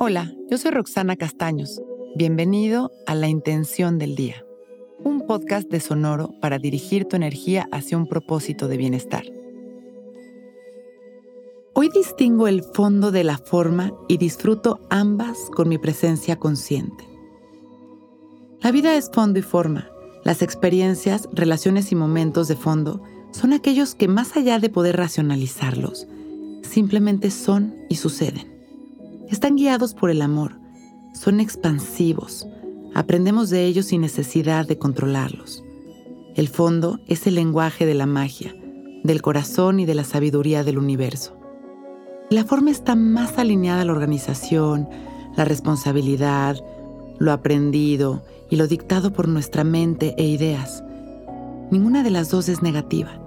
Hola, yo soy Roxana Castaños. Bienvenido a La Intención del Día, un podcast de Sonoro para dirigir tu energía hacia un propósito de bienestar. Hoy distingo el fondo de la forma y disfruto ambas con mi presencia consciente. La vida es fondo y forma. Las experiencias, relaciones y momentos de fondo son aquellos que más allá de poder racionalizarlos, simplemente son y suceden. Están guiados por el amor, son expansivos, aprendemos de ellos sin necesidad de controlarlos. El fondo es el lenguaje de la magia, del corazón y de la sabiduría del universo. La forma está más alineada a la organización, la responsabilidad, lo aprendido y lo dictado por nuestra mente e ideas. Ninguna de las dos es negativa.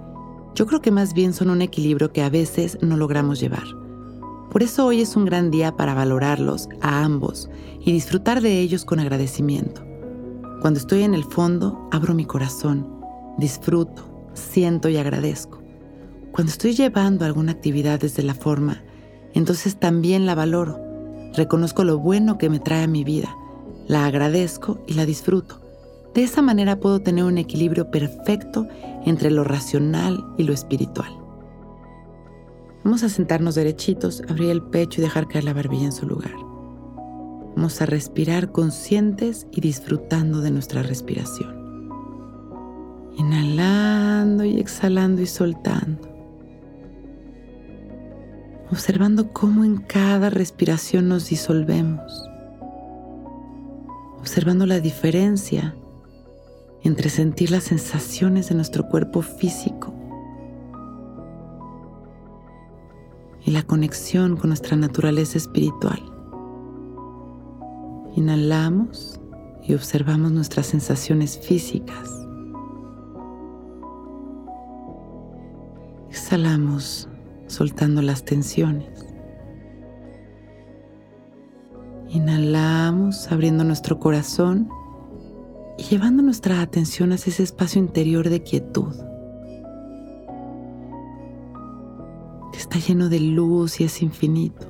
Yo creo que más bien son un equilibrio que a veces no logramos llevar. Por eso hoy es un gran día para valorarlos a ambos y disfrutar de ellos con agradecimiento. Cuando estoy en el fondo, abro mi corazón, disfruto, siento y agradezco. Cuando estoy llevando alguna actividad desde la forma, entonces también la valoro. Reconozco lo bueno que me trae a mi vida, la agradezco y la disfruto. De esa manera puedo tener un equilibrio perfecto entre lo racional y lo espiritual. Vamos a sentarnos derechitos, abrir el pecho y dejar caer la barbilla en su lugar. Vamos a respirar conscientes y disfrutando de nuestra respiración. Inhalando y exhalando y soltando. Observando cómo en cada respiración nos disolvemos. Observando la diferencia entre sentir las sensaciones de nuestro cuerpo físico y la conexión con nuestra naturaleza espiritual. Inhalamos y observamos nuestras sensaciones físicas. Exhalamos soltando las tensiones. Inhalamos abriendo nuestro corazón y llevando nuestra atención hacia ese espacio interior de quietud. Está lleno de luz y es infinito,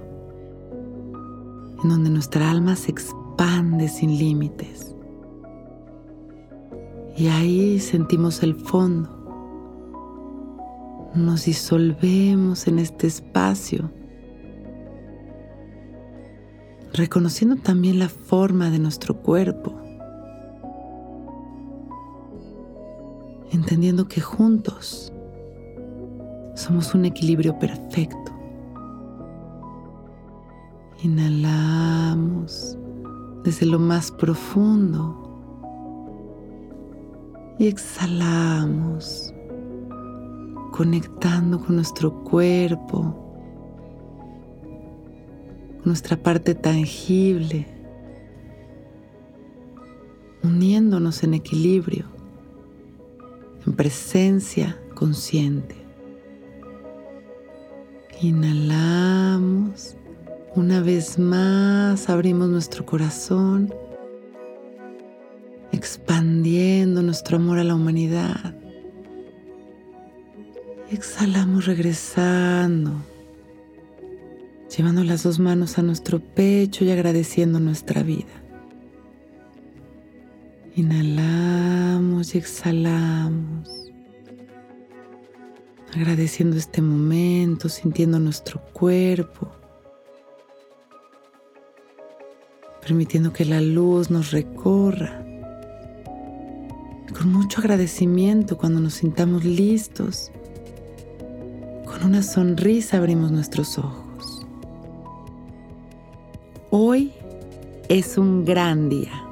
en donde nuestra alma se expande sin límites. Y ahí sentimos el fondo. Nos disolvemos en este espacio, reconociendo también la forma de nuestro cuerpo, entendiendo que juntos somos un equilibrio perfecto. Inhalamos desde lo más profundo y exhalamos conectando con nuestro cuerpo, con nuestra parte tangible, uniéndonos en equilibrio, en presencia consciente. Inhalamos. Una vez más abrimos nuestro corazón, expandiendo nuestro amor a la humanidad. Exhalamos regresando, llevando las dos manos a nuestro pecho y agradeciendo nuestra vida. Inhalamos y exhalamos agradeciendo este momento, sintiendo nuestro cuerpo, permitiendo que la luz nos recorra. Con mucho agradecimiento cuando nos sintamos listos, con una sonrisa abrimos nuestros ojos. Hoy es un gran día.